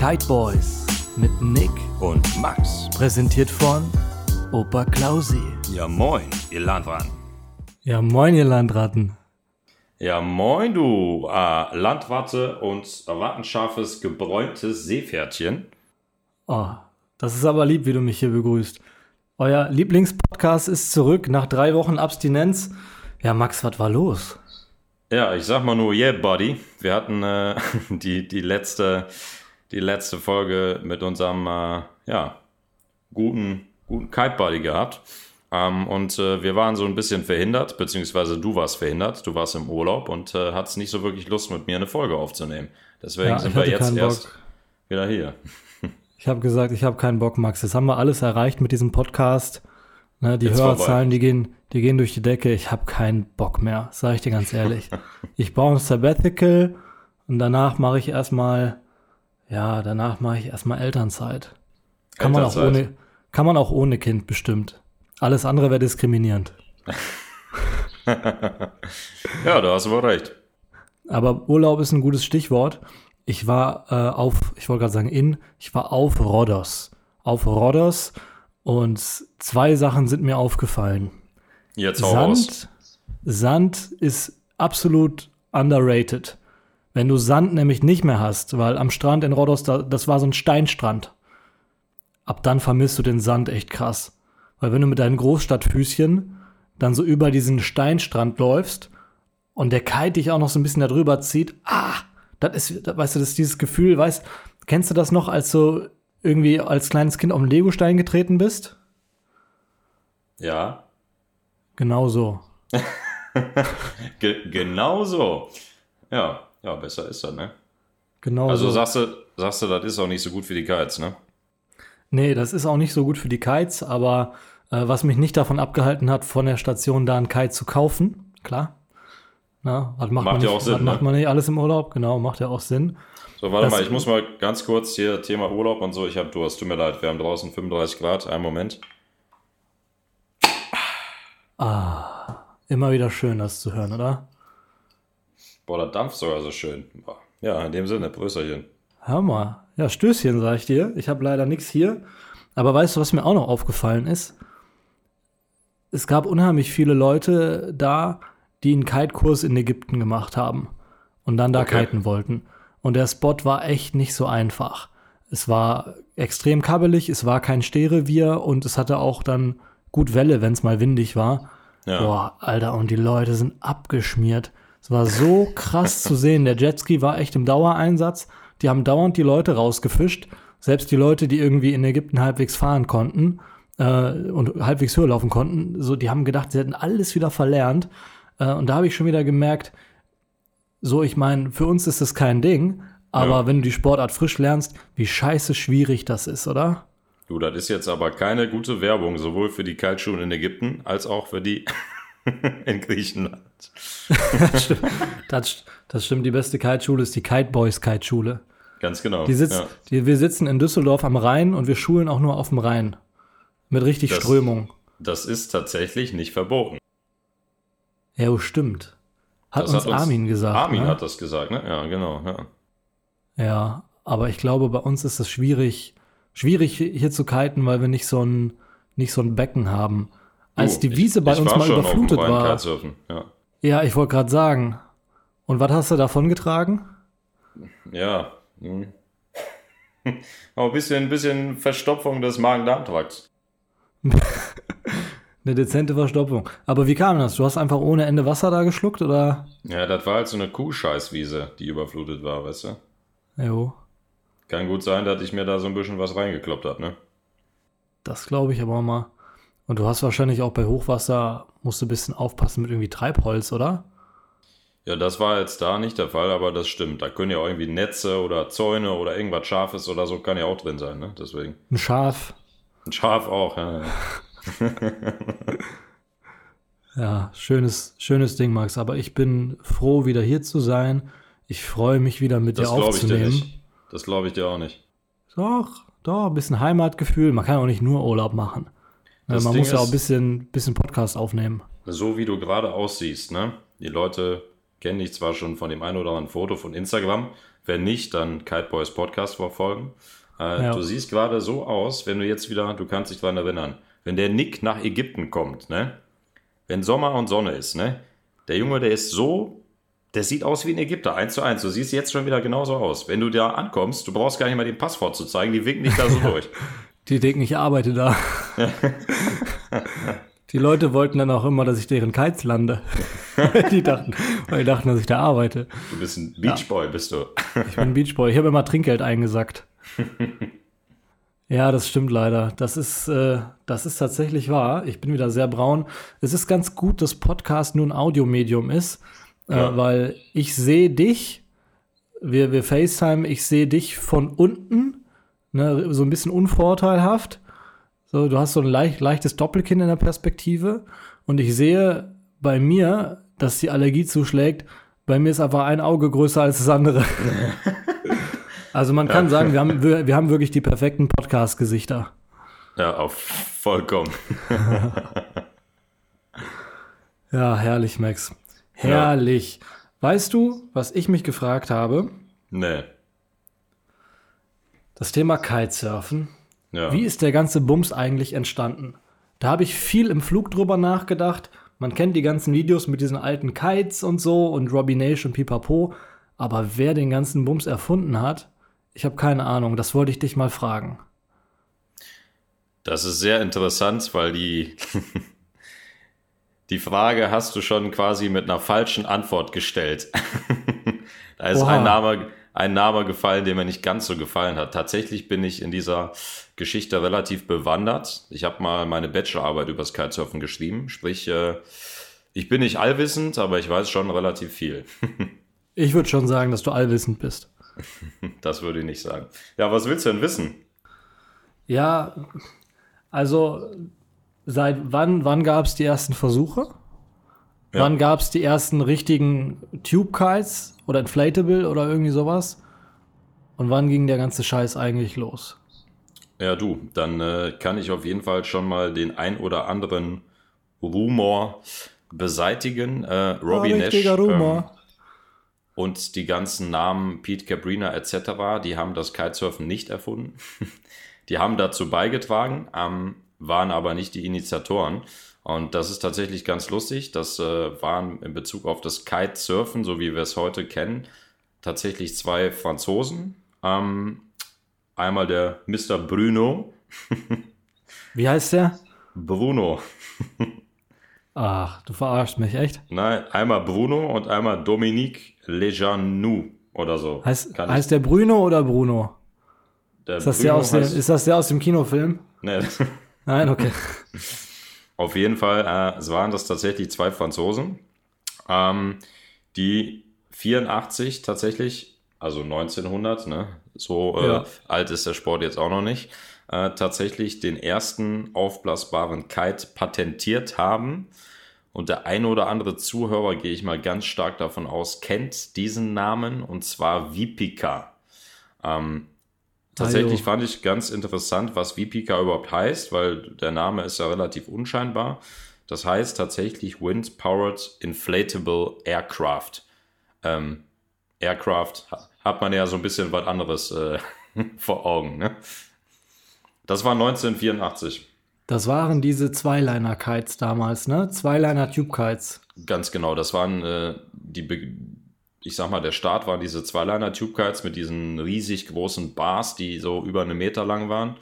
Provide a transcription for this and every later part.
Kite Boys mit Nick, und Max. präsentiert von Opa Klausi. Ja, moin, ihr Landratten. Ja, moin, ihr Landratten. Ja, moin, du äh, Landwarte und erwartenscharfes, gebräuntes Seepferdchen. Oh, das ist aber lieb, wie du mich hier begrüßt. Euer Lieblingspodcast ist zurück nach drei Wochen Abstinenz. Ja, Max, was war los? Ja, ich sag mal nur, yeah, buddy. Wir hatten äh, die, die, letzte, die letzte Folge mit unserem, äh, ja, guten, guten Kite-Buddy gehabt. Ähm, und äh, wir waren so ein bisschen verhindert, beziehungsweise du warst verhindert. Du warst im Urlaub und äh, hattest nicht so wirklich Lust, mit mir eine Folge aufzunehmen. Deswegen Ja, sind wir jetzt erst Bock. wieder hier. Ich habe gesagt, ich habe keinen Bock, Max. Das haben wir alles erreicht mit diesem Podcast. Ne, die Jetzt Hörerzahlen, vorbei. die gehen, die gehen durch die Decke. Ich habe keinen Bock mehr, sage ich dir ganz ehrlich. ich baue ein Sabbatical und danach mache ich erstmal, ja, danach mache ich erstmal Elternzeit. Kann man, auch Elternzeit. ohne, kann man auch ohne Kind bestimmt. Alles andere wäre diskriminierend. Ja, da hast du wohl recht. Aber Urlaub ist ein gutes Stichwort. Ich war äh, auf, ich wollte gerade sagen in, ich war auf Rhodos. Auf Rhodos und zwei Sachen sind mir aufgefallen. Jetzt. Sand, Sand ist absolut underrated. Wenn du Sand nämlich nicht mehr hast, weil am Strand in Rhodos, da, das war so ein Steinstrand. Ab dann vermisst du den Sand echt krass. Weil wenn du mit deinen Großstadtfüßchen dann so über diesen Steinstrand läufst und der Kite dich auch noch so ein bisschen darüber zieht, ah, das ist, weißt du, das ist dieses Gefühl, weißt, kennst du das noch, als du irgendwie als kleines Kind auf den Legostein getreten bist? Ja, Genau so. ge genau so. Ja, ja, besser ist das, ne? Genau Also so. sagst du, sagst du, das ist auch nicht so gut für die Kites, ne? Nee, das ist auch nicht so gut für die Kites, aber äh, was mich nicht davon abgehalten hat, von der Station da einen Kite zu kaufen, klar. Na, was macht, Macht man ja nicht, auch Sinn, was macht ne? man nicht alles im Urlaub? Genau, macht ja auch Sinn. So, warte Das- mal, ich muss mal ganz kurz hier Thema Urlaub und so. Ich hab Durst, tut mir leid. Wir haben draußen 35 Grad. Einen Moment. Immer wieder schön, das zu hören, oder? Boah, der dampft sogar so schön. Ja, in dem Sinne, Prösterchen. Hör mal. Ja, Stößchen, sag ich dir. Ich habe leider nichts hier. Aber weißt du, was mir auch noch aufgefallen ist? Es gab unheimlich viele Leute da, die einen Kite-Kurs in Ägypten gemacht haben und dann da Okay. kiten wollten. Und der Spot war echt nicht so einfach. Es war extrem kabbelig, es war kein Stehrevier und es hatte auch dann gut Welle, wenn es mal windig war. Ja. Boah, Alter, und die Leute sind abgeschmiert. Es war so krass zu sehen. Der Jetski war echt im Dauereinsatz. Die haben dauernd die Leute rausgefischt. Selbst die Leute, die irgendwie in Ägypten halbwegs fahren konnten äh, und halbwegs höher laufen konnten, so, die haben gedacht, sie hätten alles wieder verlernt. Äh, und da habe ich schon wieder gemerkt, so, ich meine, für uns ist das kein Ding, aber Ja. wenn du die Sportart frisch lernst, wie scheiße schwierig das ist, oder? Du, das ist jetzt aber keine gute Werbung, sowohl für die Kiteschulen in Ägypten als auch für die in Griechenland. Das, das stimmt, die beste Kiteschule ist die Kite Boys Kiteschule. Ganz genau. Die sitzt, ja. die, wir sitzen in Düsseldorf am Rhein und wir schulen auch nur auf dem Rhein. Mit richtig Das- Strömung. Das ist tatsächlich nicht verboten. Ja, oh, stimmt. Hat Das uns hat uns- Armin gesagt. Armin ne? hat das gesagt, ne? Ja, genau. Ja. Ja, aber ich glaube, bei uns ist es schwierig, schwierig hier zu kiten, weil wir nicht so ein, nicht so ein Becken haben. Als die Wiese bei ich, ich uns mal überflutet war. Ja. Ja, ich wollte gerade sagen. Und was hast du davon getragen? Ja. Hm. Aber ein bisschen, bisschen Verstopfung des Magen-Darm-Trakts. Eine dezente Verstopfung. Aber wie kam das? Du hast einfach ohne Ende Wasser da geschluckt oder? Ja, das war halt so eine Kuhscheißwiese, die überflutet war, weißt du? Jo, Kann gut sein, dass ich mir da so ein bisschen was reingekloppt habe, ne? das glaube ich aber mal. Und du hast wahrscheinlich auch bei Hochwasser, musst du ein bisschen aufpassen mit irgendwie Treibholz, oder? Ja, das war jetzt da nicht der Fall, aber das stimmt. Da können ja auch irgendwie Netze oder Zäune oder irgendwas Scharfes oder so kann ja auch drin sein, ne? Deswegen. Ein Schaf. Ein Schaf auch, ja. ja. Schönes, schönes Ding, Max. Aber ich bin froh, wieder hier zu sein. Ich freue mich wieder mit Das dir glaube ich dir aufzunehmen. nicht. Das glaube ich dir auch nicht. Doch, doch, ein bisschen Heimatgefühl. Man kann auch nicht nur Urlaub machen. Das man Ding muss ja auch ein bisschen, bisschen Podcast aufnehmen. So wie du gerade aussiehst, ne? Die Leute kennen dich zwar schon von dem einen oder anderen Foto von Instagram. Wenn nicht, dann Kite Boys Podcast verfolgen. Äh, ja. Du siehst gerade so aus, wenn du jetzt wieder, du kannst dich daran erinnern, wenn der Nick nach Ägypten kommt, ne? Wenn Sommer und Sonne ist, ne? Der Junge, der ist so, der sieht aus wie ein Ägypter, eins zu eins. Du siehst jetzt schon wieder genauso aus. Wenn du da ankommst, du brauchst gar nicht mal den Passwort zu zeigen, die winken dich da so durch. Die denken, ich arbeite da. die Leute wollten dann auch immer, dass ich deren Kites lande. die dachten, weil die dachten, dass ich da arbeite. Du bist ein Beachboy, ja. bist du. ich bin ein Beachboy. Ich habe immer Trinkgeld eingesackt. ja, das stimmt leider. Das ist, äh, das ist tatsächlich wahr. Ich bin wieder sehr braun. Es ist ganz gut, dass Podcast nur ein Audiomedium ist, äh, ja. weil ich sehe dich, wir, wir FaceTime, ich sehe dich von unten, ne, so ein bisschen unvorteilhaft. So, du hast so ein leicht, leichtes Doppelkinn in der Perspektive und ich sehe bei mir, dass die Allergie zuschlägt. Bei mir ist einfach ein Auge größer als das andere. Also man kann ja. sagen, wir haben, wir, wir haben wirklich die perfekten Podcast-Gesichter. Ja, auf vollkommen. ja, herrlich, Max. Herrlich. Ja. Weißt du, was ich mich gefragt habe? Nee. Das Thema Kitesurfen. Ja. Wie ist der ganze Bums eigentlich entstanden? Da habe ich viel im Flug drüber nachgedacht. Man kennt die ganzen Videos mit diesen alten Kites und so und Robbie Nation und Pipapo. Aber wer den ganzen Bums erfunden hat, ich habe keine Ahnung, das wollte ich dich mal fragen. Das ist sehr interessant, weil die, die Frage hast du schon quasi mit einer falschen Antwort gestellt. da ist ein Name, ein Name gefallen, der mir nicht ganz so gefallen hat. Tatsächlich bin ich in dieser Geschichte relativ bewandert. Ich habe mal meine Bachelorarbeit über das Kitesurfen geschrieben. Sprich, äh, ich bin nicht allwissend, aber ich weiß schon relativ viel. ich würde schon sagen, dass du allwissend bist. Das würde ich nicht sagen. Ja, was willst du denn wissen? Ja, also seit wann, wann gab es die ersten Versuche? Ja. Wann gab es die ersten richtigen Tube Kites oder Inflatable oder irgendwie sowas? Und wann ging der ganze Scheiß eigentlich los? Ja, du, dann äh, kann ich auf jeden Fall schon mal den ein oder anderen Rumor beseitigen. Äh, Robbie oh, Nash. Ähm, und die ganzen Namen Pete Cabrina etc., die haben das Kitesurfen nicht erfunden. die haben dazu beigetragen, ähm, waren aber nicht die Initiatoren. Und das ist tatsächlich ganz lustig. Das äh, waren in Bezug auf das Kitesurfen, so wie wir es heute kennen, tatsächlich zwei Franzosen. Ähm, einmal der Mr. Bruno. wie heißt der? Bruno. Ach, du verarschst mich, echt? Nein, einmal Bruno und einmal Dominique Lejanou oder so. Heißt, heißt der Bruno oder Bruno? Der ist, das Bruno der aus dem, ist das der aus dem Kinofilm? Nee. Nein, okay. Auf jeden Fall äh, es waren das tatsächlich zwei Franzosen, ähm, die 84 tatsächlich, also 1900, ne, so äh, ja. alt ist der Sport jetzt auch noch nicht, äh, tatsächlich den ersten aufblasbaren Kite patentiert haben. Und der eine oder andere Zuhörer, gehe ich mal ganz stark davon aus, kennt diesen Namen und zwar Vipika. Ähm, tatsächlich fand ich ganz interessant, was Vipika überhaupt heißt, weil der Name ist ja relativ unscheinbar. Das heißt tatsächlich Wind Powered Inflatable Aircraft. Ähm, Aircraft hat man ja so ein bisschen was anderes äh, vor Augen. Ne? Das war 1984. Das waren diese Zweiliner-Kites damals, ne? Zweiliner-Tube-Kites. Ganz genau, das waren äh, die, Be ich sag mal, der Start waren diese Zweiliner-Tube-Kites mit diesen riesig großen Bars, die so über eine Meter lang waren.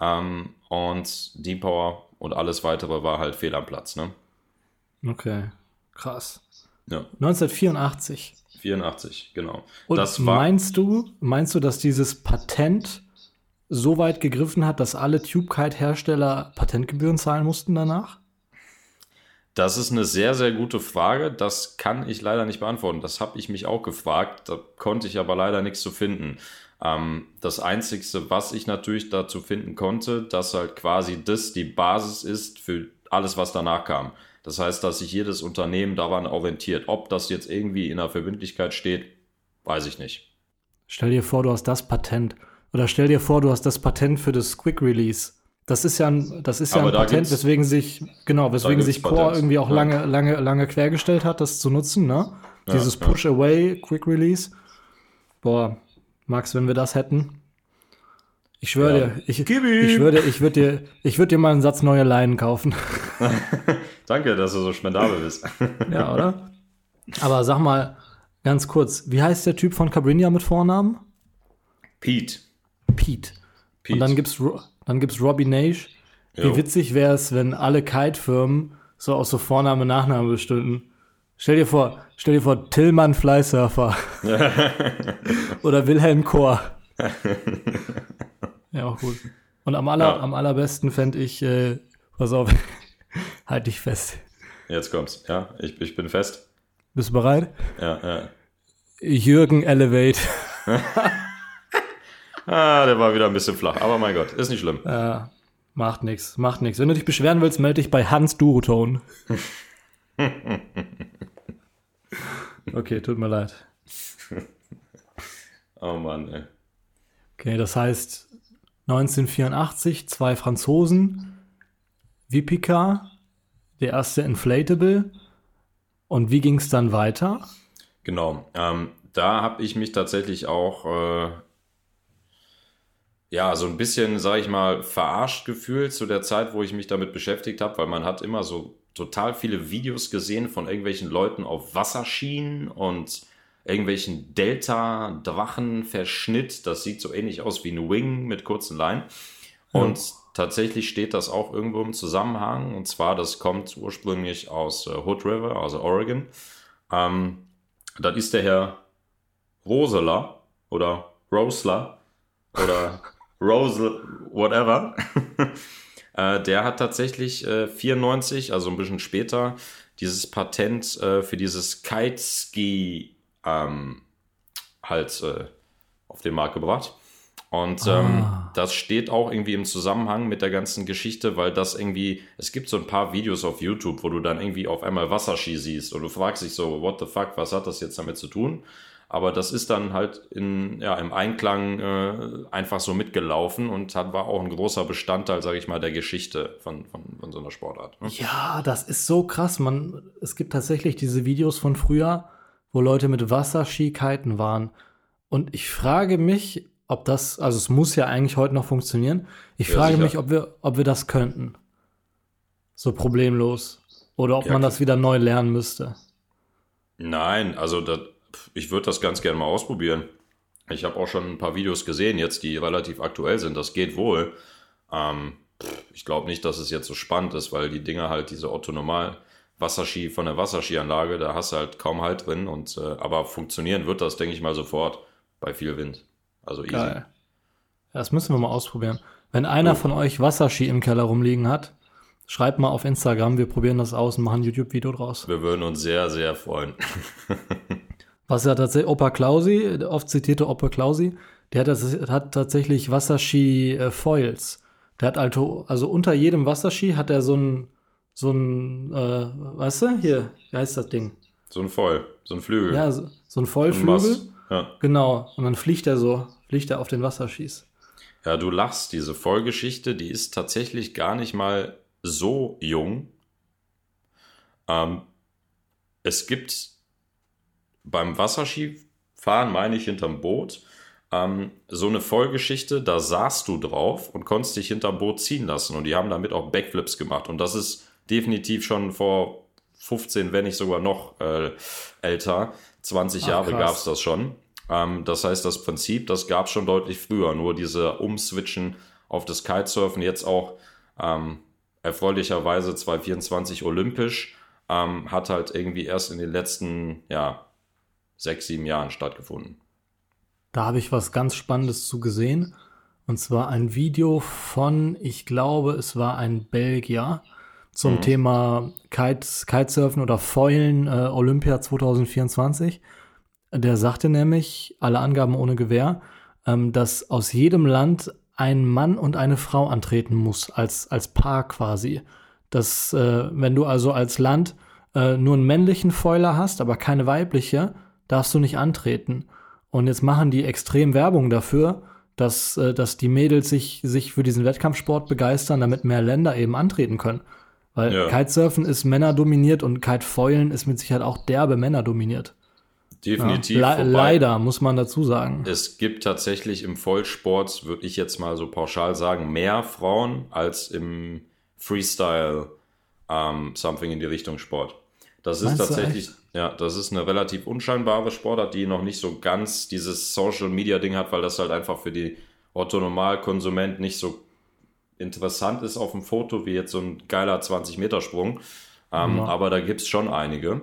Ähm, und Deep Power und alles weitere war halt fehl am Platz, ne? Okay, krass. Ja. 1984. 84, genau. Und das meinst du, meinst du, dass dieses Patent so weit gegriffen hat, dass alle TubeKite-Hersteller Patentgebühren zahlen mussten danach? Das ist eine sehr, sehr gute Frage. Das kann ich leider nicht beantworten. Das habe ich mich auch gefragt. Da konnte ich aber leider nichts zu finden. Ähm, das Einzige, was ich natürlich dazu finden konnte, dass halt quasi das die Basis ist für alles, was danach kam. Das heißt, dass sich jedes Unternehmen daran orientiert. Ob das jetzt irgendwie in der Verbindlichkeit steht, weiß ich nicht. Stell dir vor, du hast das Patent oder stell dir vor, du hast das Patent für das Quick Release. Das ist ja ein, das ist ja ein Patent, weswegen sich, genau, weswegen sich Core Patents. irgendwie auch lange, lange, lange quergestellt hat, das zu nutzen, ne? Dieses ja. Push Away Quick Release. Boah, Max, wenn wir das hätten. Ich schwöre Ja. dir, ich, ich schwöre dir, ich würde dir, ich würde dir mal einen Satz neue Leinen kaufen. Danke, dass du so spendabel bist. Ja, oder? Aber sag mal ganz kurz, wie heißt der Typ von Cabrinha mit Vornamen? Pete. Pete. Pete. Und dann gibt's, dann gibt's Robbie Nash. Wie Jo. witzig wäre es, wenn alle Kite-Firmen so aus so Vorname, Nachname bestünden. Stell dir vor, stell dir vor, Tillmann Flysurfer. Oder Wilhelm Chor. ja, auch gut. Und am, aller, Ja. am allerbesten fände ich, äh, pass auf, halt dich fest. Jetzt kommt's. Ja, ich, ich bin fest. Bist du bereit? Ja, ja. Jürgen Elevate. Ah, der war wieder ein bisschen flach. Aber mein Gott, ist nicht schlimm. Ja, macht nix, macht nix. Wenn du dich beschweren willst, melde dich bei Hans Durotone. okay, tut mir leid. Oh Mann, ey. Okay, das heißt 1984, zwei Franzosen, Vipica, der erste Inflatable. Und wie ging es dann weiter? Genau. Ähm, da habe ich mich tatsächlich auch äh, ja so ein bisschen, sag ich mal, verarscht gefühlt zu der Zeit, wo ich mich damit beschäftigt habe, weil man hat immer so total viele Videos gesehen von irgendwelchen Leuten auf Wasserschienen und irgendwelchen Delta-Drachen-Verschnitt. Das sieht so ähnlich aus wie ein Wing mit kurzen Leinen. Und tatsächlich steht das auch irgendwo im Zusammenhang. Und zwar, das kommt ursprünglich aus äh, Hood River, also Oregon. Ähm, das ist der Herr Rosela oder Rosler oder Rose, whatever. äh, der hat tatsächlich äh, 94, also ein bisschen später, dieses Patent äh, für dieses Kiteski ähm, halt äh, auf den Markt gebracht. Und ähm, Ah. das steht auch irgendwie im Zusammenhang mit der ganzen Geschichte, weil das irgendwie, es gibt so ein paar Videos auf YouTube, wo du dann irgendwie auf einmal Wasserski siehst und du fragst dich so, what the fuck, was hat das jetzt damit zu tun? Aber das ist dann halt in, ja, im Einklang äh, einfach so mitgelaufen und hat, war auch ein großer Bestandteil, sage ich mal, der Geschichte von, von, von so einer Sportart. Ne? Ja, das ist so krass. Man, es gibt tatsächlich diese Videos von früher, wo Leute mit Wasserski kiten waren. Und ich frage mich, ob das, also es muss ja eigentlich heute noch funktionieren. Ich Ja, frage sicher. mich, ob wir, ob wir das könnten. So problemlos. Oder ob Ja, man das wieder neu lernen müsste. Nein, also das, ich würde das ganz gerne mal ausprobieren. Ich habe auch schon ein paar Videos gesehen, jetzt die relativ aktuell sind. Das geht wohl. Ähm, ich glaube nicht, dass es jetzt so spannend ist, weil die Dinger halt diese Otto Normal Wasserski von der Wasserskianlage, da hast du halt kaum Halt drin. Und äh, aber funktionieren wird das, denke ich mal, sofort bei viel Wind. Also easy. Geil. Das müssen wir mal ausprobieren. Wenn einer von euch Wasserski im Keller rumliegen hat, schreibt mal auf Instagram, wir probieren das aus und machen ein YouTube-Video draus. Wir würden uns sehr, sehr freuen. Was ja tatsächlich, Opa Klausi, der oft zitierte Opa Klausi, der hat, das, hat tatsächlich Wasserski-Foils. Der hat also, also unter jedem Wasserski hat er so ein, so ein, äh, weißt du, hier, wie heißt das Ding? So ein Voll, so ein Flügel. Ja, so, so ein Vollflügel. Mast. Ja. Genau. Und dann fliegt er so, fliegt er auf den Wasserskis. Ja, du lachst, diese Vollgeschichte, die ist tatsächlich gar nicht mal so jung. Ähm, es gibt beim Wasserskifahren, meine ich, hinterm Boot, ähm, so eine Vollgeschichte, da saßt du drauf und konntest dich hinterm Boot ziehen lassen. Und die haben damit auch Backflips gemacht. Und das ist definitiv schon vor 15, wenn nicht sogar noch äh, älter. 20 Ach, Jahre gab es das schon. Ähm, das heißt, das Prinzip, das gab es schon deutlich früher. Nur diese Umswitchen auf das Kitesurfen, jetzt auch ähm, erfreulicherweise 2024 olympisch, ähm, hat halt irgendwie erst in den letzten, ja, sechs, sieben Jahren stattgefunden. Da habe ich was ganz Spannendes zu gesehen. Und zwar ein Video von, ich glaube, es war ein Belgier zum Mhm. Thema Kites, Kitesurfen oder Foilen äh, Olympia 2024. Der sagte nämlich, alle Angaben ohne Gewähr, ähm, dass aus jedem Land ein Mann und eine Frau antreten muss, als, als Paar quasi. Dass, äh, wenn du also als Land äh, nur einen männlichen Foiler hast, aber keine weibliche, darfst du nicht antreten. Und jetzt machen die extrem Werbung dafür, dass, äh, dass die Mädels sich, sich für diesen Wettkampfsport begeistern, damit mehr Länder eben antreten können. Weil Ja. Kitesurfen ist männerdominiert und Kitefoilen ist mit Sicherheit auch derbe männerdominiert. definitiv. Ja, le leider, muss man dazu sagen. Es gibt tatsächlich im Vollsport, würde ich jetzt mal so pauschal sagen, mehr Frauen als im Freestyle ähm, Something in die Richtung Sport. Das ist Meinst du tatsächlich? Ja, das ist eine relativ unscheinbare Sportart, die noch nicht so ganz dieses Social Media Ding hat, weil das halt einfach für die Otto-Normal-Konsument nicht so interessant ist auf dem Foto wie jetzt so ein geiler 20-Meter-Sprung. Ähm, Ja. Aber da gibt's schon einige.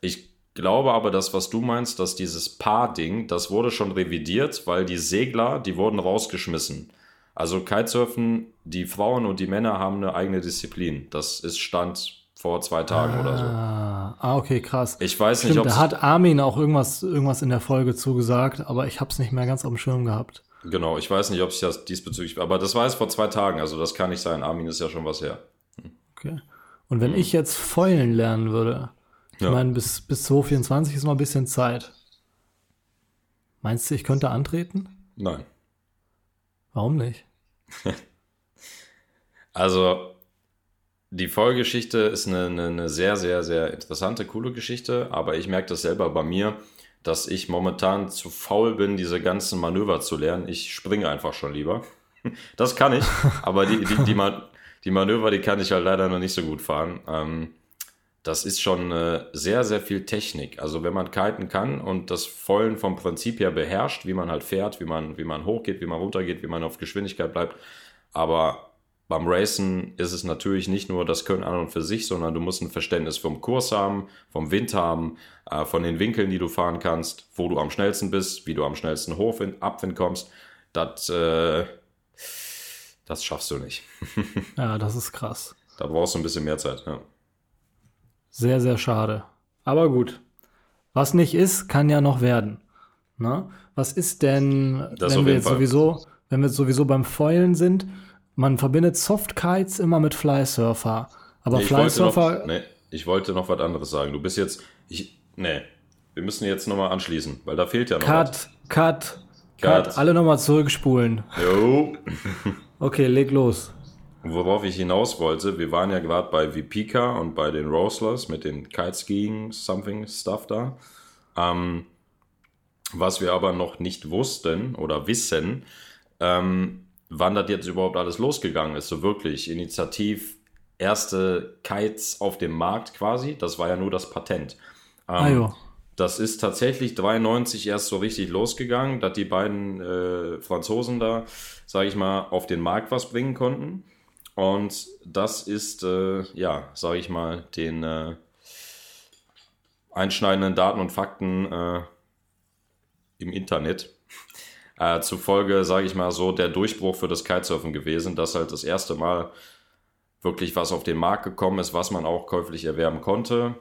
Ich glaube aber, das, was du meinst, dass dieses Paar-Ding, das wurde schon revidiert, weil die Segler, die wurden rausgeschmissen. Also Kitesurfen, die Frauen und die Männer haben eine eigene Disziplin. Das ist Stand vor zwei Tagen oder so. Ah, ah, okay, krass. Ich weiß nicht, Stimmt, ob da hat Armin auch irgendwas, irgendwas in der Folge zugesagt, aber ich habe es nicht mehr ganz auf dem Schirm gehabt. genau, ich weiß nicht, ob sich das diesbezüglich, aber das war es vor zwei Tagen, also das kann nicht sein. Armin ist ja schon was her. Okay. Und wenn ich jetzt Fäulen lernen würde, ich. Ja. meine, bis, bis 2024 ist noch ein bisschen Zeit. Meinst du, ich könnte antreten? Nein. Warum nicht? Also, die Vollgeschichte ist eine, eine, eine sehr, sehr, sehr interessante, coole Geschichte, aber ich merke das selber bei mir, dass ich momentan zu faul bin, diese ganzen Manöver zu lernen. Ich springe einfach schon lieber. Das kann ich, aber die, die, die, Man die Manöver, die kann ich halt leider noch nicht so gut fahren. Ähm, das ist schon äh, sehr, sehr viel Technik. Also wenn man kiten kann und das Vollen vom Prinzip her beherrscht, wie man halt fährt, wie man, wie man hochgeht, wie man runtergeht, wie man auf Geschwindigkeit bleibt. Aber beim Racen ist es natürlich nicht nur das Können an und für sich, sondern du musst ein Verständnis vom Kurs haben, vom Wind haben, äh, von den Winkeln, die du fahren kannst, wo du am schnellsten bist, wie du am schnellsten Hochwind, Abwind kommst. Das, äh, das schaffst du nicht. Ja, das ist krass. Da brauchst du ein bisschen mehr Zeit. Ja. Sehr, sehr schade. Aber gut. Was nicht ist, kann ja noch werden. Na? Was ist denn, Das wenn wir jetzt Fall. sowieso, wenn wir jetzt sowieso beim Foilen sind? Man verbindet Softkites immer mit Flysurfer. Aber Nee, Flysurfer, nee, ich wollte noch was anderes sagen. Du bist jetzt, ich, nee, wir müssen jetzt nochmal anschließen, weil da fehlt ja noch was. Cut, Cut, Cut, Cut. alle nochmal zurückspulen. Jo. Okay, leg los. Worauf ich hinaus wollte, wir waren ja gerade bei Vipika und bei den Roslers mit den Kiteskiing Something Stuff da. Ähm, was wir aber noch nicht wussten oder wissen, ähm, wann das jetzt überhaupt alles losgegangen ist, so wirklich initiativ erste Kites auf dem Markt quasi. Das war ja nur das Patent. Ähm, Ah, jo. das ist tatsächlich 93 erst so richtig losgegangen, dass die beiden äh, Franzosen da, sage ich mal, auf den Markt was bringen konnten. Und das ist, äh, ja, sage ich mal, den äh, einschneidenden Daten und Fakten äh, im Internet äh, zufolge, sage ich mal so, der Durchbruch für das Kitesurfen gewesen, dass halt das erste Mal wirklich was auf den Markt gekommen ist, was man auch käuflich erwerben konnte.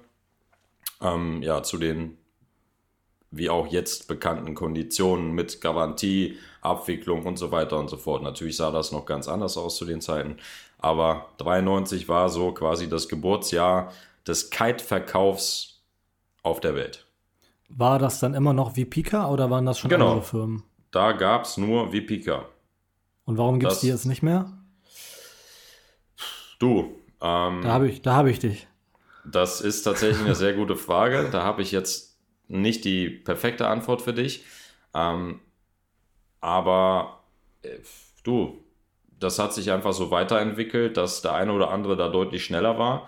Ähm, ja, zu den wie auch jetzt bekannten Konditionen mit Garantie, Abwicklung und so weiter und so fort. Natürlich sah das noch ganz anders aus zu den Zeiten, aber 93 war so quasi das Geburtsjahr des Kite-Verkaufs auf der Welt. War das dann immer noch wie Pika oder waren das schon Genau. andere Firmen? Da gab es nur Vipika. Und warum gibt es die jetzt nicht mehr? Du, ähm, Da habe ich, da habe ich dich. Das ist tatsächlich eine sehr gute Frage. Da habe ich jetzt nicht die perfekte Antwort für dich. Ähm, aber äh, du, das hat sich einfach so weiterentwickelt, dass der eine oder andere da deutlich schneller war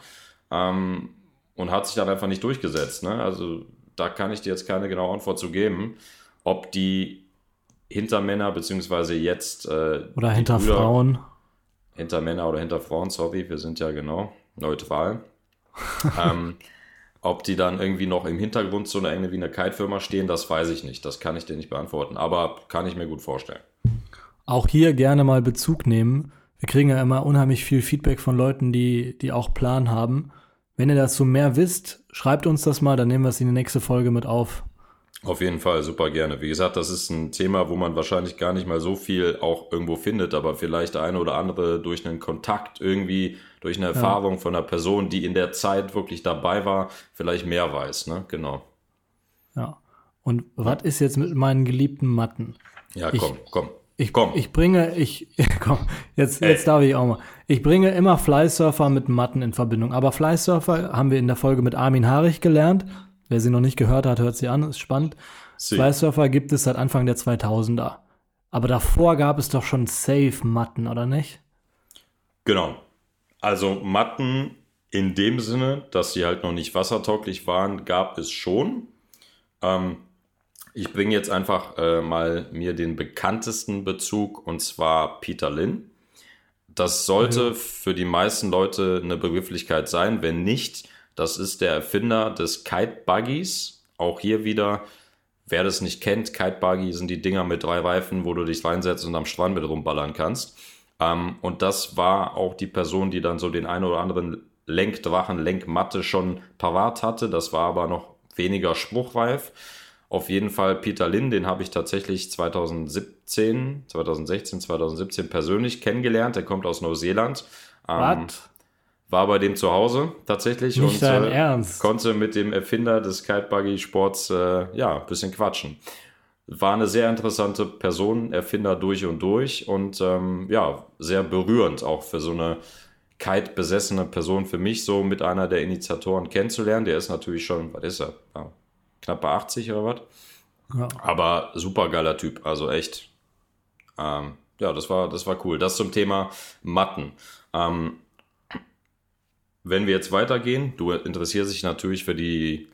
ähm, und hat sich dann einfach nicht durchgesetzt. Ne? Also da kann ich dir jetzt keine genaue Antwort zu geben, ob die Hintermänner beziehungsweise jetzt äh, Oder hinter Brüder- Frauen. hinter Männer oder hinter Frauen, sorry, wir sind ja genau neutral. ähm, ob die dann irgendwie noch im Hintergrund so eine wie eine Kite-Firma stehen, das weiß ich nicht. Das kann ich dir nicht beantworten, aber kann ich mir gut vorstellen. Auch hier gerne mal Bezug nehmen. Wir kriegen ja immer unheimlich viel Feedback von Leuten, die, die auch Plan haben. Wenn ihr dazu mehr wisst, schreibt uns das mal, dann nehmen wir es in die nächste Folge mit auf. Auf jeden Fall, super gerne. Wie gesagt, das ist ein Thema, wo man wahrscheinlich gar nicht mal so viel auch irgendwo findet, aber vielleicht eine oder andere durch einen Kontakt irgendwie, durch eine Erfahrung von einer Person, die in der Zeit wirklich dabei war, vielleicht mehr weiß, ne? Genau. Ja. Und was ist jetzt mit meinen geliebten Matten? Ja, Ich- komm, komm. Ich, Komm. ich bringe, ich, komm, jetzt, jetzt darf ich auch mal. Ich bringe immer Flysurfer mit Matten in Verbindung. Aber Flysurfer haben wir in der Folge mit Armin Harich gelernt. Wer sie noch nicht gehört hat, hört sie an, ist spannend. Sie. Gibt es seit Anfang der 2000er. Aber davor gab es doch schon Safe-Matten, oder nicht? Genau. Also Matten in dem Sinne, dass sie halt noch nicht wassertauglich waren, gab es schon. Ähm, ich bringe jetzt einfach äh, mal mir den bekanntesten Bezug und zwar Peter Lynn. Das sollte Ja. für die meisten Leute eine Begrifflichkeit sein. Wenn nicht, das ist der Erfinder des Kite Buggies. Auch hier wieder, wer das nicht kennt, Kite Buggy sind die Dinger mit drei Reifen, wo du dich reinsetzt und am Strand mit rumballern kannst. Ähm, und das war auch die Person, die dann so den einen oder anderen Lenkdrachen, Lenkmatte schon parat hatte. Das war aber noch weniger spruchreif. Auf jeden Fall Peter Lynn, den habe ich tatsächlich 2017, 2016, 2017 persönlich kennengelernt. Der kommt aus Neuseeland. Ähm, Was? War bei dem zu Hause tatsächlich Nicht und äh, Ernst? konnte mit dem Erfinder des Kitebuggy-Sports äh, ja ein bisschen quatschen. War eine sehr interessante Person, Erfinder durch und durch und ähm, ja, sehr berührend auch für so eine Kite-besessene Person für mich, so mit einer der Initiatoren kennenzulernen. Der ist natürlich schon, was ist er? Ja, knapp bei 80 oder was? Ja. Aber super geiler Typ, also echt. Ähm, ja, das war, das war cool. Das zum Thema Matten. Ähm, wenn wir jetzt weitergehen, du interessierst dich natürlich für die,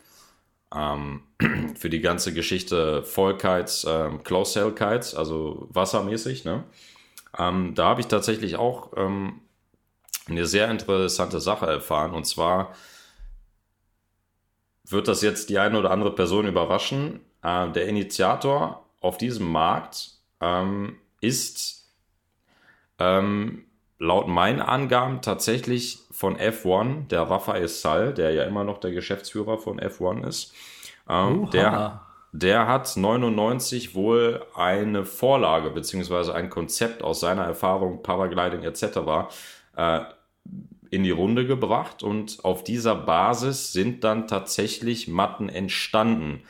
ähm, für die ganze Geschichte Vollkites, ähm, Close Cell Kites, also wassermäßig, ne? Ähm, da habe ich tatsächlich auch ähm, eine sehr interessante Sache erfahren und zwar wird das jetzt die eine oder andere Person überraschen. Äh, der Initiator auf diesem Markt ähm, ist ähm, laut meinen Angaben tatsächlich von F1, der Raphael Sall, der ja immer noch der Geschäftsführer von F1 ist. Ähm, Oha. der, der hat 99 wohl eine Vorlage beziehungsweise ein Konzept aus seiner Erfahrung, Paragliding etc. Äh, in die Runde gebracht und auf dieser Basis sind dann tatsächlich Matten entstanden.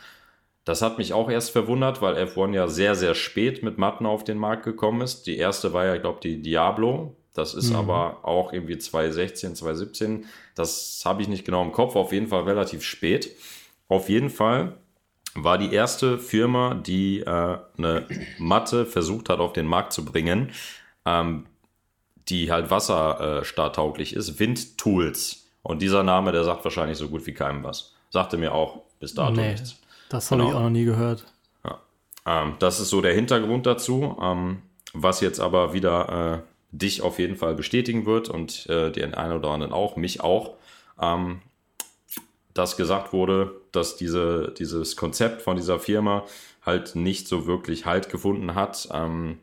Das hat mich auch erst verwundert, weil F1 ja sehr, sehr spät mit Matten auf den Markt gekommen ist. Die erste war ja, ich glaube, die Diablo. Das ist Mhm. aber auch irgendwie 2016, 2017. Das habe ich nicht genau im Kopf. Auf jeden Fall relativ spät. Auf jeden Fall war die erste Firma, die äh, eine Matte versucht hat, auf den Markt zu bringen, ähm, die halt wasserstarttauglich ist, Windtools. Und dieser Name, der sagt wahrscheinlich so gut wie keinem was. Sagte mir auch bis dato Nee, nichts. das habe Genau. ich auch noch nie gehört. Ähm, das ist so der Hintergrund dazu, ähm, was jetzt aber wieder äh, dich auf jeden Fall bestätigen wird und äh, den einen oder anderen auch, mich auch, ähm, dass gesagt wurde, dass diese, dieses Konzept von dieser Firma halt nicht so wirklich Halt gefunden hat. Ähm,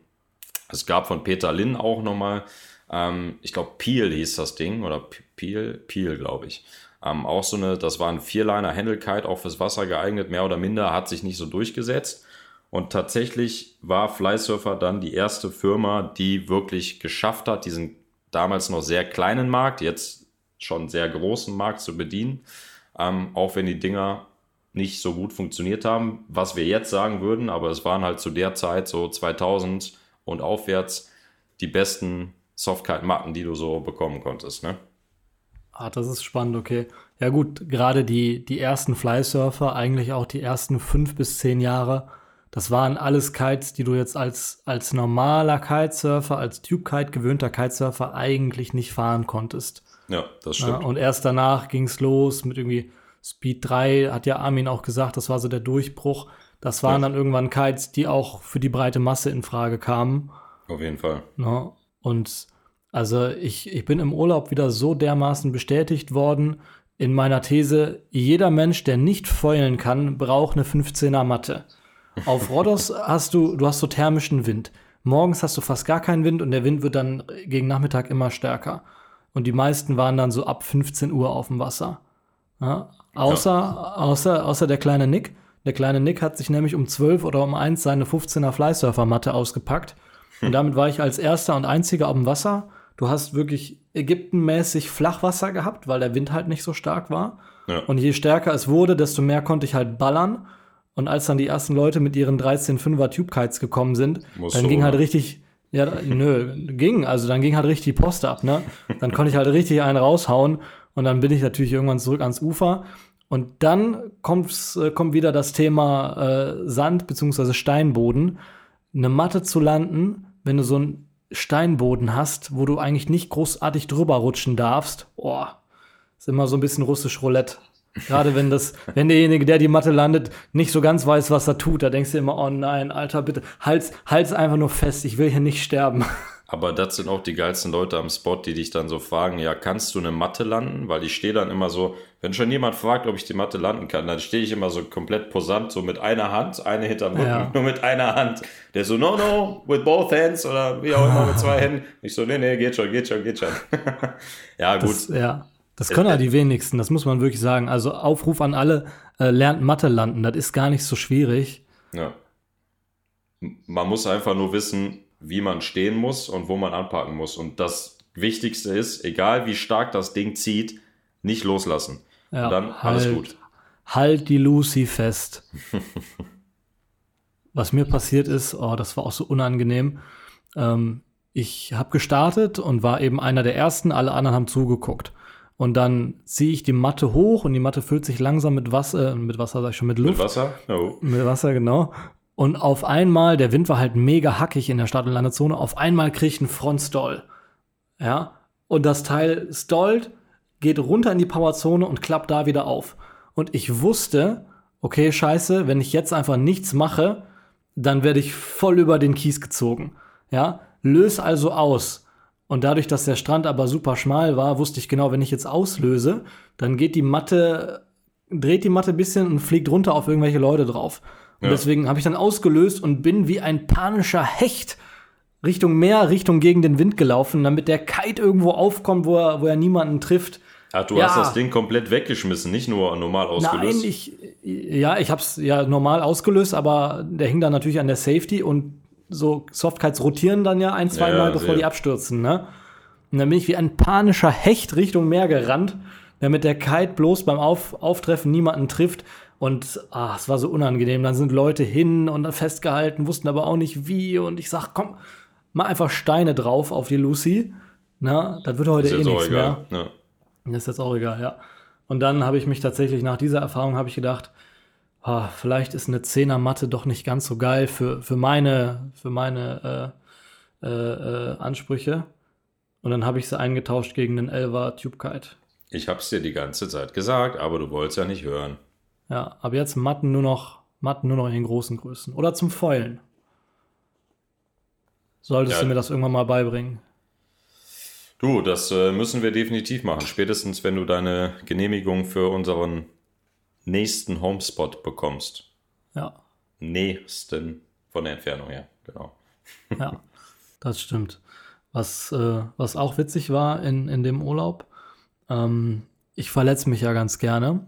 es gab von Peter Lynn auch nochmal, ähm, ich glaube Peel hieß das Ding, oder Peel, Peel glaube ich. Ähm, auch so eine, das war ein Vierliner Handle Kite, auch fürs Wasser geeignet, mehr oder minder, hat sich nicht so durchgesetzt. Und tatsächlich war Flysurfer dann die erste Firma, die wirklich geschafft hat, diesen damals noch sehr kleinen Markt, jetzt schon sehr großen Markt zu bedienen. Ähm, auch wenn die Dinger nicht so gut funktioniert haben, was wir jetzt sagen würden, aber es waren halt zu der Zeit so 2000 und aufwärts die besten Softkite-Matten, die du so bekommen konntest. Ne? Ah, das ist spannend, okay. Ja gut, gerade die, die ersten Flysurfer, eigentlich auch die ersten fünf bis zehn Jahre, das waren alles Kites, die du jetzt als, als normaler Kitesurfer, als Tube-Kite gewöhnter Kitesurfer eigentlich nicht fahren konntest. Ja, das Ja, stimmt. und erst danach ging es los mit irgendwie Speed 3, hat ja Armin auch gesagt, das war so der Durchbruch. Das waren Ja. dann irgendwann Kites, die auch für die breite Masse in Frage kamen. Auf jeden Fall. Ne? Und also ich, ich bin im Urlaub wieder so dermaßen bestätigt worden in meiner These, jeder Mensch, der nicht feulen kann, braucht eine 15er Matte. Auf Rhodos hast du, du hast so thermischen Wind. Morgens hast du fast gar keinen Wind und der Wind wird dann gegen Nachmittag immer stärker. Und die meisten waren dann so ab 15 Uhr auf dem Wasser. Ja? Außer, außer, außer der kleine Nick. Der kleine Nick hat sich nämlich um 12 oder um 1 seine 15er Flysurfer-Matte ausgepackt. Und damit war ich als erster und einziger auf dem Wasser. Du hast wirklich ägyptenmäßig Flachwasser gehabt, weil der Wind halt nicht so stark war. Ja. Und je stärker es wurde, desto mehr konnte ich halt ballern. Und als dann die ersten Leute mit ihren 13,5er Tube Kites gekommen sind, Musst dann du, ging halt richtig, ja, nö, ging, also dann ging halt richtig die Post ab, ne? Dann konnte ich halt richtig einen raushauen und dann bin ich natürlich irgendwann zurück ans Ufer. Und dann kommt's, äh, kommt wieder das Thema äh, Sand bzw. Steinboden. Eine Matte zu landen, wenn du so einen Steinboden hast, wo du eigentlich nicht großartig drüber rutschen darfst, boah, ist immer so ein bisschen russisch Roulette. Gerade wenn das, wenn derjenige, der die Matte landet, nicht so ganz weiß, was er tut, da denkst du immer, oh nein, Alter, bitte, halt's, halt's einfach nur fest, ich will hier nicht sterben. Aber das sind auch die geilsten Leute am Spot, die dich dann so fragen, ja, kannst du eine Matte landen? Weil ich stehe dann immer so, wenn schon jemand fragt, ob ich die Matte landen kann, dann stehe ich immer so komplett posant, so mit einer Hand, eine hinterm Rücken, ja. nur mit einer Hand. Der so, no, no, with both hands oder wie auch immer, mit zwei Händen. Ich so, nee, nee, geht schon, geht schon, geht schon. ja, gut. Das, ja. Das können ja die wenigsten, das muss man wirklich sagen. Also Aufruf an alle, äh, lernt Mathe landen, das ist gar nicht so schwierig. Ja. Man muss einfach nur wissen, wie man stehen muss und wo man anpacken muss. Und das Wichtigste ist, egal wie stark das Ding zieht, nicht loslassen. Ja, und dann halt, alles gut. Halt die Lucy fest. Was mir passiert ist, oh, das war auch so unangenehm. Ähm, ich habe gestartet und war eben einer der ersten, alle anderen haben zugeguckt. Und dann ziehe ich die Matte hoch und die Matte füllt sich langsam mit Wasser, äh, mit Wasser sag ich schon, mit Luft. Mit Wasser? Oh. Mit Wasser, genau. Und auf einmal, der Wind war halt mega hackig in der Start- und Landezone, auf einmal kriege ich einen Frontstall. Ja. Und das Teil stallt, geht runter in die Powerzone und klappt da wieder auf. Und ich wusste, okay, scheiße, wenn ich jetzt einfach nichts mache, dann werde ich voll über den Kies gezogen. Ja. Löse also aus und dadurch, dass der Strand aber super schmal war, wusste ich genau, wenn ich jetzt auslöse, dann geht die Matte, dreht die Matte ein bisschen und fliegt runter auf irgendwelche Leute drauf. Und ja. deswegen habe ich dann ausgelöst und bin wie ein panischer Hecht Richtung Meer, Richtung gegen den Wind gelaufen, damit der Kite irgendwo aufkommt, wo er, wo er niemanden trifft. Ach, du ja. hast das Ding komplett weggeschmissen, nicht nur normal ausgelöst. Nein, ich, ja, ich habe es ja normal ausgelöst, aber der hing dann natürlich an der Safety und so Softkites rotieren dann ja ein, zwei ja, Mal, bevor die abstürzen, ne? Und dann bin ich wie ein panischer Hecht Richtung Meer gerannt, damit der Kite bloß beim Auf Auftreffen niemanden trifft. Und ah, es war so unangenehm. Dann sind Leute hin und festgehalten, wussten aber auch nicht wie. Und ich sag, komm, mal einfach Steine drauf auf die Lucy. Na, das wird heute eh nichts mehr. Ja. Das ist jetzt auch egal, ja. Und dann habe ich mich tatsächlich nach dieser Erfahrung habe ich gedacht, ah, vielleicht ist eine Zehner Matte doch nicht ganz so geil für, für meine, für meine äh, äh, äh, Ansprüche. Und dann habe ich sie eingetauscht gegen den Elva Tube Kite. Ich habe es dir die ganze Zeit gesagt, aber du wolltest ja nicht hören. Ja, aber jetzt Matten nur noch, Matten nur noch in den großen Größen. Oder zum Feulen. Solltest ja. du mir das irgendwann mal beibringen? Du, das äh, müssen wir definitiv machen. Spätestens, wenn du deine Genehmigung für unseren nächsten Homespot bekommst. Ja. Nächsten von der Entfernung her, genau. Ja, das stimmt. Was, äh, was auch witzig war in, in dem Urlaub, ähm, ich verletze mich ja ganz gerne.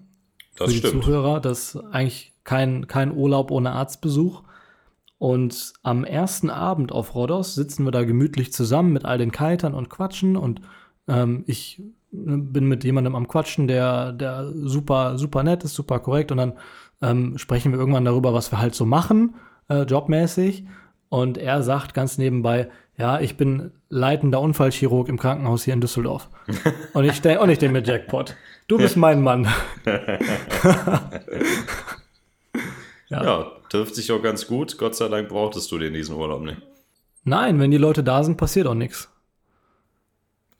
Das für die stimmt. Zuhörer, das ist eigentlich kein, kein Urlaub ohne Arztbesuch. Und am ersten Abend auf Rhodos sitzen wir da gemütlich zusammen mit all den Kitern und quatschen und ähm, ich bin mit jemandem am Quatschen, der, der super, super nett ist, super korrekt. Und dann ähm, sprechen wir irgendwann darüber, was wir halt so machen, äh, jobmäßig. Und er sagt ganz nebenbei, ja, ich bin leitender Unfallchirurg im Krankenhaus hier in Düsseldorf. und ich denke, und ich denke mir, Jackpot, du bist mein Mann. ja. ja, trifft sich auch ganz gut. Gott sei Dank brauchtest du den diesen Urlaub nicht. Nein, wenn die Leute da sind, passiert auch nichts.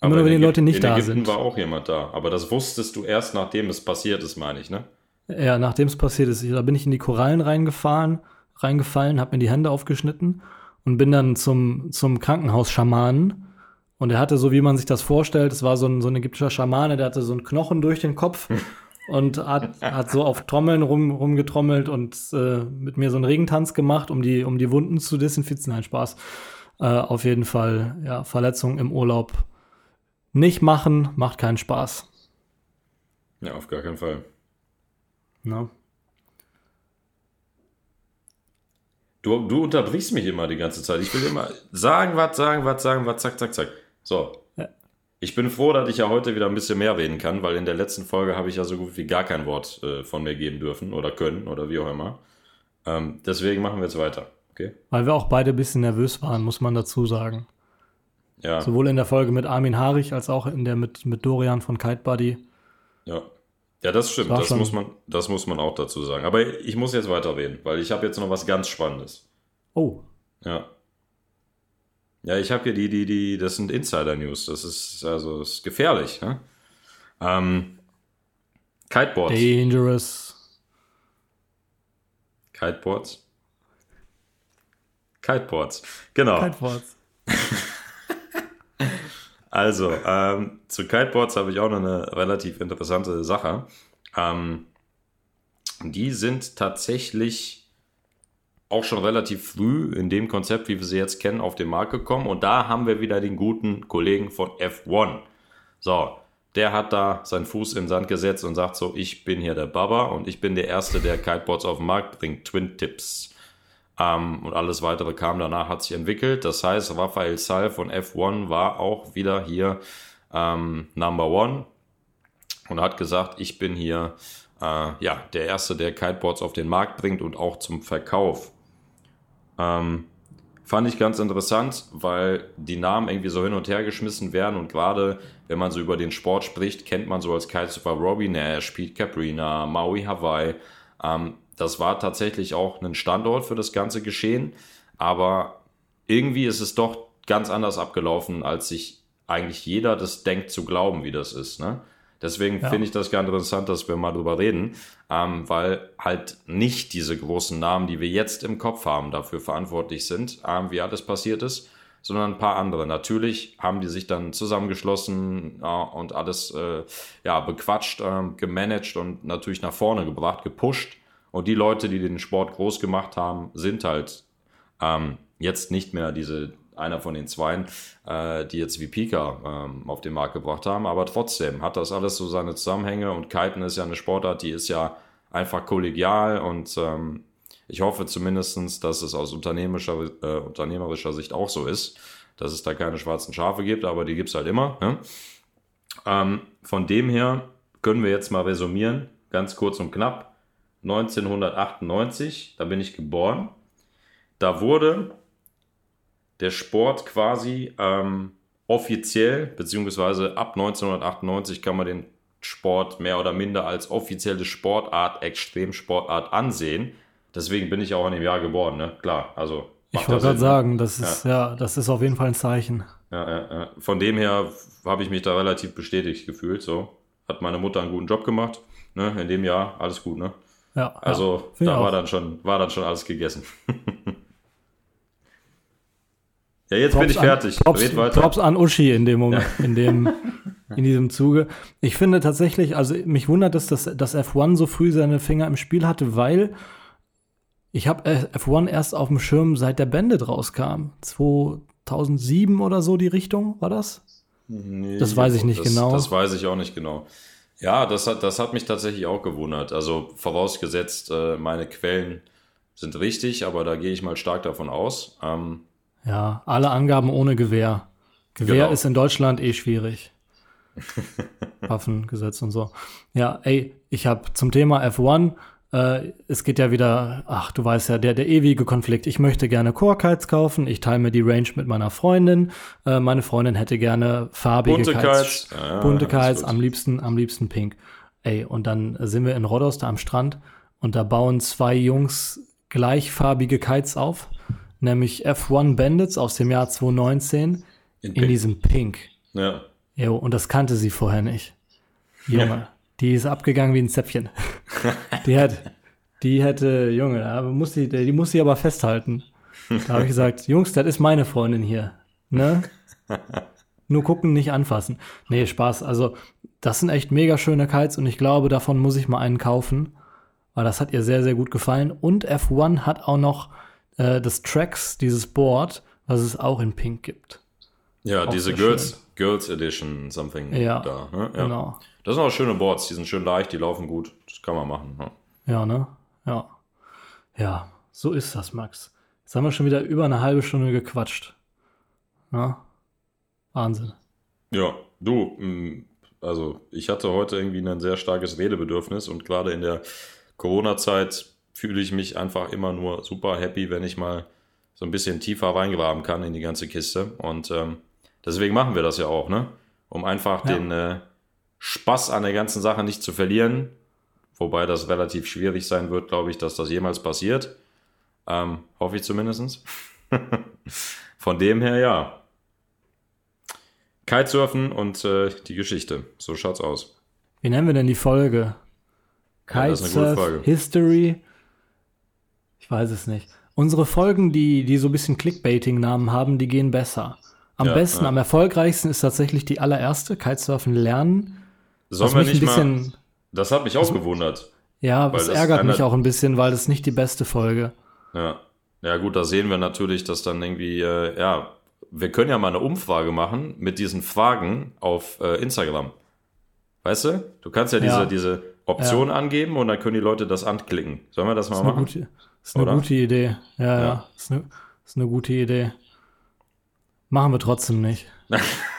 Immer nur, wenn die Leute nicht in da Ägypten sind. war auch jemand da. Aber das wusstest du erst, nachdem es passiert ist, meine ich, ne? Ja, nachdem es passiert ist. Da bin ich in die Korallen reingefahren, reingefallen, habe mir die Hände aufgeschnitten und bin dann zum, zum Krankenhausschamanen. Und er hatte so, wie man sich das vorstellt, es war so ein, so ein ägyptischer Schamane, der hatte so einen Knochen durch den Kopf und hat, hat so auf Trommeln rum, rumgetrommelt und äh, mit mir so einen Regentanz gemacht, um die, um die Wunden zu desinfizieren. Nein, Spaß. Äh, auf jeden Fall, ja, Verletzung im Urlaub nicht machen macht keinen Spaß. Ja, auf gar keinen Fall. Na? Du, du unterbrichst mich immer die ganze Zeit. Ich will immer sagen, was, sagen, was, sagen, was, zack, zack, zack. So. Ja. Ich bin froh, dass ich ja heute wieder ein bisschen mehr reden kann, weil in der letzten Folge habe ich ja so gut wie gar kein Wort äh, von mir geben dürfen oder können oder wie auch immer. Ähm, deswegen machen wir jetzt weiter. Okay? Weil wir auch beide ein bisschen nervös waren, muss man dazu sagen. Ja. Sowohl in der Folge mit Armin Harich als auch in der mit, mit Dorian von Kite Buddy. Ja. Ja, das stimmt. Das schon- muss, man, das muss man auch dazu sagen. Aber ich muss jetzt weiterreden, weil ich habe jetzt noch was ganz Spannendes. Oh, Ja. Ja, ich habe hier die, die, die, das sind Insider-News. Das ist, also, das ist gefährlich. Ne? Ähm, Kiteboards. dangerous. Kiteboards. Kiteboards. Genau. Kiteboards. Also, ähm, zu Kiteboards habe ich auch noch eine relativ interessante Sache. Ähm, die sind tatsächlich auch schon relativ früh in dem Konzept, wie wir sie jetzt kennen, auf den Markt gekommen. Und da haben wir wieder den guten Kollegen von F1. So, der hat da seinen Fuß in den Sand gesetzt und sagt so, ich bin hier der Baba und ich bin der Erste, der Kiteboards auf den Markt bringt. Twin Tips. Ähm, und alles weitere kam danach, hat sich entwickelt. Das heißt, Raphael Sall von F1 war auch wieder hier ähm, Number One und hat gesagt, ich bin hier äh, ja, der Erste, der Kiteboards auf den Markt bringt und auch zum Verkauf. Ähm, fand ich ganz interessant, weil die Namen irgendwie so hin und her geschmissen werden und gerade wenn man so über den Sport spricht, kennt man so als Kitesurfer Robbie Nash, Pete Caprina, Maui Hawaii. Ähm, das war tatsächlich auch ein Standort für das ganze Geschehen, aber irgendwie ist es doch ganz anders abgelaufen, als sich eigentlich jeder das denkt zu glauben, wie das ist. Ne? Deswegen Ja. finde ich das ganz interessant, dass wir mal drüber reden, ähm, weil halt nicht diese großen Namen, die wir jetzt im Kopf haben, dafür verantwortlich sind, ähm, wie alles passiert ist, sondern ein paar andere. Natürlich haben die sich dann zusammengeschlossen ja, und alles äh, ja, bequatscht, ähm, gemanagt und natürlich nach vorne gebracht, gepusht. Und die Leute, die den Sport groß gemacht haben, sind halt ähm, jetzt nicht mehr diese einer von den Zweien, äh, die jetzt wie Pika ähm, auf den Markt gebracht haben, aber trotzdem hat das alles so seine Zusammenhänge und Kiten ist ja eine Sportart, die ist ja einfach kollegial und ähm, ich hoffe zumindestens, dass es aus unternehmerischer, äh, unternehmerischer Sicht auch so ist, dass es da keine schwarzen Schafe gibt, aber die gibt's halt immer. Ne? Ähm, von dem her können wir jetzt mal resumieren, ganz kurz und knapp. 1998, da bin ich geboren. Da wurde der Sport quasi ähm, offiziell, beziehungsweise ab 1998 kann man den Sport mehr oder minder als offizielle Sportart, Extremsportart ansehen. Deswegen bin ich auch in dem Jahr geboren, ne? Klar, also. Ich wollte ja gerade ne? sagen, das ist, ja. das ist auf jeden Fall ein Zeichen. Ja, ja, ja. Von dem her habe ich mich da relativ bestätigt gefühlt. So hat meine Mutter einen guten Job gemacht. Ne? In dem Jahr alles gut. Ne? Ja, Also ja, da war dann schon war dann schon alles gegessen. ja, jetzt Props bin ich an- fertig. Props, Red weiter. Props an Uschi in dem Moment, in dem, in diesem Zuge. Ich finde tatsächlich, also mich wundert es, dass, dass F1 so früh seine Finger im Spiel hatte, weil ich habe F1 erst auf dem Schirm, seit der Bandit rauskam. 2007 oder so die Richtung, war das? Nee, Das weiß ich nicht das, genau. Das weiß ich auch nicht genau. Ja, das hat, das hat mich tatsächlich auch gewundert. Also vorausgesetzt, äh, meine Quellen sind richtig, aber da gehe ich mal stark davon aus. Ähm, Ja, alle Angaben ohne Gewehr. Gewehr Genau. ist in Deutschland eh schwierig. Waffengesetz und so. Ja, ey, ich habe zum Thema F1, äh, es geht ja wieder, ach, du weißt ja, der, der ewige Konflikt. Ich möchte gerne Core-Kites kaufen, ich teile mir die Range mit meiner Freundin. Äh, meine Freundin hätte gerne farbige Bunte Kites. Kites. Ja, bunte Kites, am liebsten, am liebsten pink. Ey, und dann sind wir in Rhodos da am Strand und da bauen zwei Jungs gleichfarbige Kites auf, nämlich F1 Bandits aus dem Jahr 2019 In in Pink. diesem Pink. ja. Jo, und das kannte sie vorher nicht. Junge, die ist abgegangen wie ein Zäpfchen. die hat, die hätte, Junge, da muss die, die muss sie aber festhalten. Da habe ich gesagt, Jungs, das ist meine Freundin hier. Ne? Nur gucken, nicht anfassen. Nee, Spaß. Also, das sind echt mega schöne Kites und ich glaube, davon muss ich mal einen kaufen. Weil das hat ihr sehr, sehr gut gefallen. Und F1 hat auch noch äh, das Tracks, dieses Board, was es auch in Pink gibt. Ja, Auch diese Girls, Girls Edition, something Ja, da. Ne? Ja. Genau. Das sind auch schöne Boards, die sind schön leicht, die laufen gut. Das kann man machen. Ne? Ja, ne? Ja. Ja, so ist das, Max. Jetzt haben wir schon wieder über eine halbe Stunde gequatscht. Ja? Wahnsinn. Ja, du, mh, also ich hatte heute irgendwie ein sehr starkes Redebedürfnis und gerade in der Corona-Zeit fühle ich mich einfach immer nur super happy, wenn ich mal so ein bisschen tiefer reingraben kann in die ganze Kiste. Und ähm, deswegen machen wir das ja auch, ne? Um einfach Ja. den, äh, Spaß an der ganzen Sache nicht zu verlieren. Wobei das relativ schwierig sein wird, glaube ich, dass das jemals passiert. Ähm, hoffe ich zumindest. Von dem her, ja. Kitesurfen und äh, die Geschichte. So schaut's aus. Wie nennen wir denn die Folge? Kitesurf ja, History? Ich weiß es nicht. Unsere Folgen, die, die so ein bisschen Clickbaiting-Namen haben, die gehen besser. Am ja, besten, ja. am erfolgreichsten ist tatsächlich die allererste, Kitesurfen lernen. Sollen wir nicht mal, das hat mich auch gewundert. Ja, das ärgert mich auch ein bisschen, weil das nicht die beste Folge. Ja. Ja, gut, da sehen wir natürlich, dass dann irgendwie, äh, ja, wir können ja mal eine Umfrage machen mit diesen Fragen auf äh, Instagram. Weißt du? Du kannst ja, ja. diese, diese Option ja. angeben und dann können die Leute das anklicken. Sollen wir das mal das machen? Gute, das ist eine Oder? gute Idee. Ja, ja. ja. Ist eine, das ist eine gute Idee. Machen wir trotzdem nicht.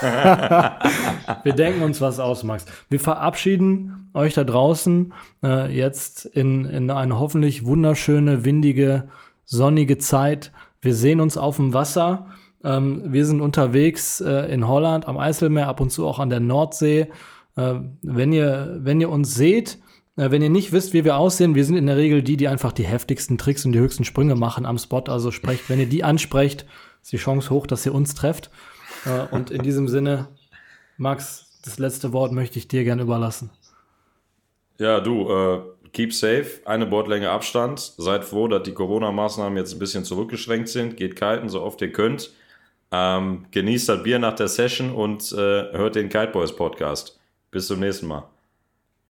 wir denken uns was aus, Max. Wir verabschieden euch da draußen äh, jetzt in, in eine hoffentlich wunderschöne, windige, sonnige Zeit. Wir sehen uns auf dem Wasser. Ähm, wir sind unterwegs äh, in Holland am Eiselmeer, ab und zu auch an der Nordsee. Äh, wenn, ihr, wenn ihr uns seht, äh, wenn ihr nicht wisst, wie wir aussehen, wir sind in der Regel die, die einfach die heftigsten Tricks und die höchsten Sprünge machen am Spot. Also sprecht, wenn ihr die ansprecht, ist die Chance hoch, dass ihr uns trefft. Und in diesem Sinne, Max, das letzte Wort möchte ich dir gerne überlassen. Ja, du, äh, keep safe, eine Bordlänge Abstand. Seid froh, dass die Corona-Maßnahmen jetzt ein bisschen zurückgeschränkt sind. Geht kalten, so oft ihr könnt. Ähm, genießt das Bier nach der Session und äh, hört den Kite Boys Podcast. Bis zum nächsten Mal.